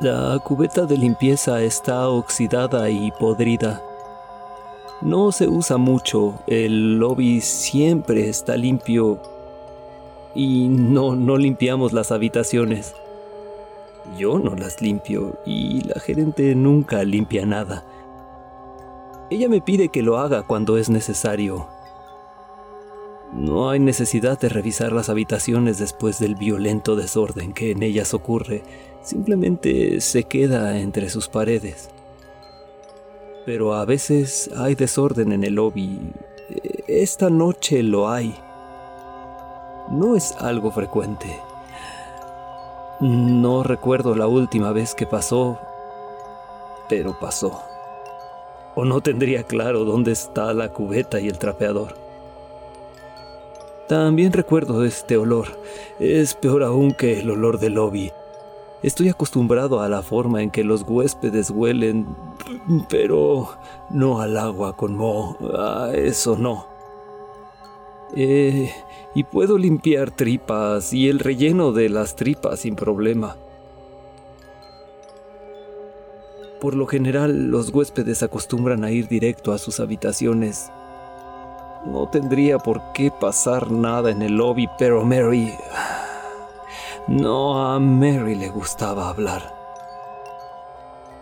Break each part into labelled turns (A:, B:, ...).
A: La cubeta de limpieza está oxidada y podrida. No se usa mucho, el lobby siempre está limpio y no, no limpiamos las habitaciones. Yo no las limpio y la gerente nunca limpia nada. Ella me pide que lo haga cuando es necesario. No hay necesidad de revisar las habitaciones después del violento desorden que en ellas ocurre. Simplemente se queda entre sus paredes. Pero a veces hay desorden en el lobby. Esta noche lo hay. No es algo frecuente. No recuerdo la última vez que pasó, pero pasó. O no tendría claro dónde está la cubeta y el trapeador. También recuerdo este olor. Es peor aún que el olor del lobby. Estoy acostumbrado a la forma en que los huéspedes huelen, pero no al agua con moho. A eso no. Eh, y puedo limpiar tripas y el relleno de las tripas sin problema. Por lo general, los huéspedes acostumbran a ir directo a sus habitaciones no tendría por qué pasar nada en el lobby, pero Mary... No, a Mary le gustaba hablar.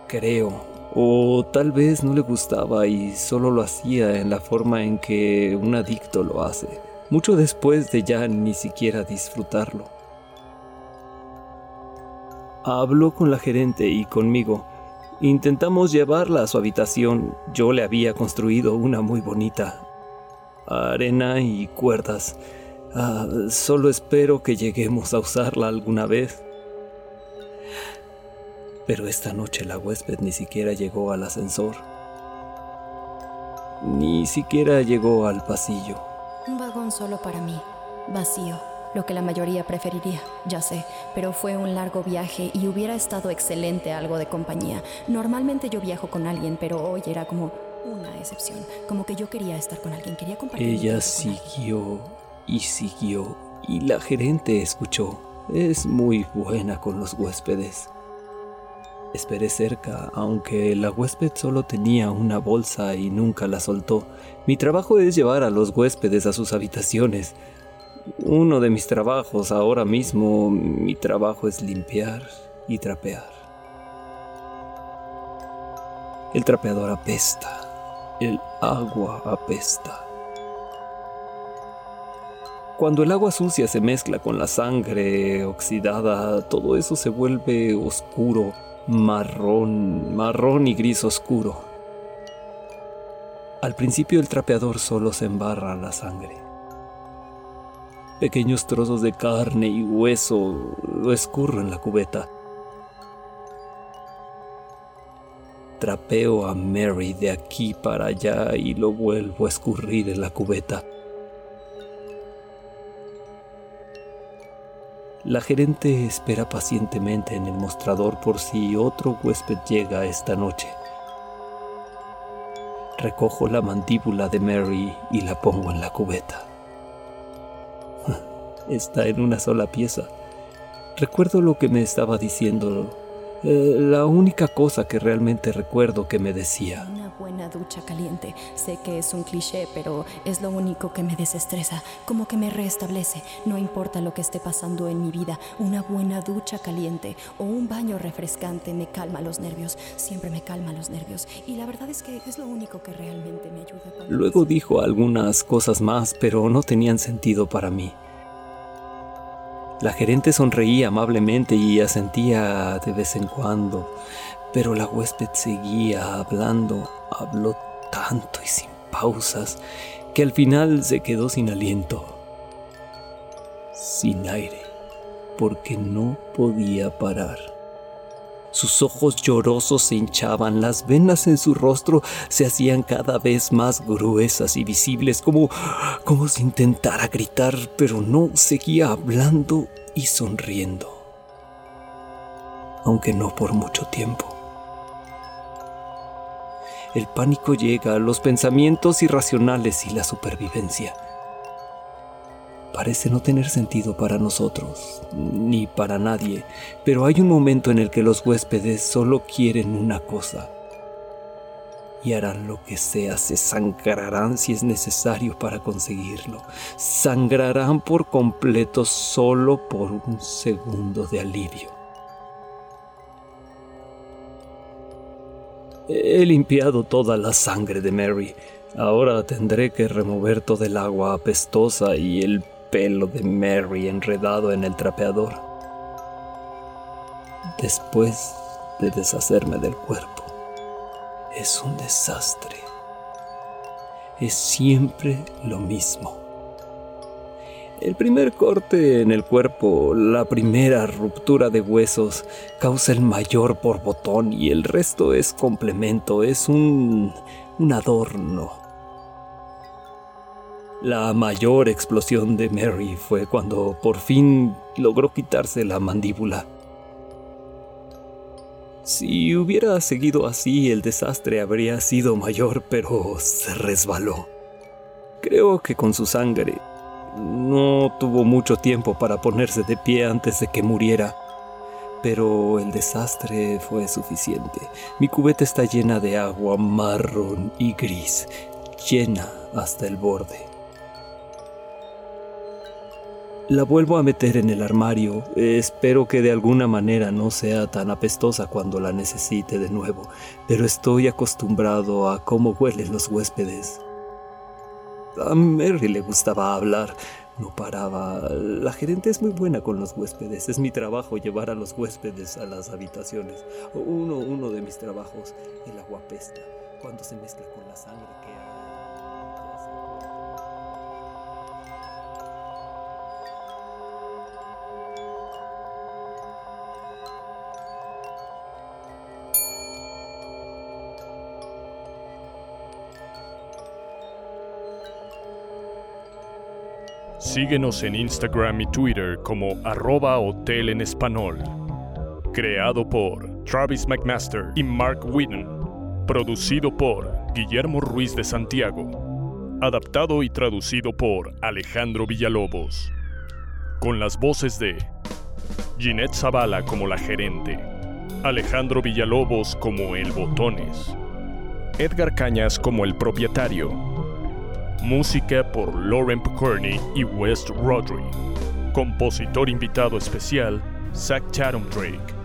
A: Creo. O tal vez no le gustaba y solo lo hacía en la forma en que un adicto lo hace, mucho después de ya ni siquiera disfrutarlo. Habló con la gerente y conmigo. Intentamos llevarla a su habitación. Yo le había construido una muy bonita, arena y cuerdas. Ah, solo espero que lleguemos a usarla alguna vez. Pero esta noche la huésped ni siquiera llegó al ascensor. Ni siquiera llegó al pasillo.
B: Un vagón solo para mí, vacío, lo que la mayoría preferiría, ya sé, pero fue un largo viaje y hubiera estado excelente algo de compañía. Normalmente yo viajo con alguien, pero hoy era como una excepción, como que yo quería estar con alguien, quería compartir.
A: Ella siguió y siguió y la gerente escuchó. Es muy buena con los huéspedes. Esperé cerca, aunque la huésped solo tenía una bolsa y nunca la soltó. Mi trabajo es llevar a los huéspedes a sus habitaciones. Uno de mis trabajos ahora mismo, mi trabajo es limpiar y trapear. El trapeador apesta. El agua apesta. Cuando el agua sucia se mezcla con la sangre oxidada, todo eso se vuelve oscuro, marrón, marrón y gris oscuro. Al principio el trapeador solo se embarra la sangre. Pequeños trozos de carne y hueso lo escurro en la cubeta. Trapeo a Mary de aquí para allá y lo vuelvo a escurrir en la cubeta. La gerente espera pacientemente en el mostrador por si otro huésped llega esta noche. Recojo la mandíbula de Mary y la pongo en la cubeta. Está en una sola pieza. Recuerdo lo que me estaba diciendo Eh, la única cosa que realmente recuerdo que me decía.
B: Una buena ducha caliente. Sé que es un cliché, pero es lo único que me desestresa, como que me restablece. No importa lo que esté pasando en mi vida, una buena ducha caliente o un baño refrescante me calma los nervios. Siempre me calma los nervios. Y la verdad es que es lo único que realmente me ayuda.
A: Luego dijo algunas cosas más, pero no tenían sentido para mí. La gerente sonreía amablemente y asentía de vez en cuando, pero la huésped seguía hablando, habló tanto y sin pausas, que al final se quedó sin aliento, sin aire, porque no podía parar. Sus ojos llorosos se hinchaban, las venas en su rostro se hacían cada vez más gruesas y visibles, como, como si intentara gritar, pero no seguía hablando y sonriendo, aunque no por mucho tiempo. El pánico llega, los pensamientos irracionales y la supervivencia parece no tener sentido para nosotros, ni para nadie, pero hay un momento en el que los huéspedes solo quieren una cosa. Y harán lo que sea, se sangrarán si es necesario para conseguirlo. Sangrarán por completo solo por un segundo de alivio. He limpiado toda la sangre de Mary. Ahora tendré que remover todo el agua apestosa y el pelo de Mary enredado en el trapeador. Después de deshacerme del cuerpo, es un desastre. Es siempre lo mismo. El primer corte en el cuerpo, la primera ruptura de huesos, causa el mayor por botón y el resto es complemento, es un, un adorno. La mayor explosión de Mary fue cuando por fin logró quitarse la mandíbula. Si hubiera seguido así, el desastre habría sido mayor, pero se resbaló. Creo que con su sangre no tuvo mucho tiempo para ponerse de pie antes de que muriera. Pero el desastre fue suficiente. Mi cubeta está llena de agua marrón y gris, llena hasta el borde. La vuelvo a meter en el armario. Espero que de alguna manera no sea tan apestosa cuando la necesite de nuevo, pero estoy acostumbrado a cómo huelen los huéspedes. A Mary le gustaba hablar, no paraba. La gerente es muy buena con los huéspedes. Es mi trabajo llevar a los huéspedes a las habitaciones. Uno, uno de mis trabajos, el agua pesta, cuando se mezcla con la sangre que hay.
C: Síguenos en Instagram y Twitter como arroba hotel en español. Creado por Travis McMaster y Mark Whitten. Producido por Guillermo Ruiz de Santiago. Adaptado y traducido por Alejandro Villalobos. Con las voces de Ginette Zavala como la gerente. Alejandro Villalobos como el Botones. Edgar Cañas como el propietario Música por Lauren Picorni y West Rodri. Compositor invitado especial, Zach Chatham Drake.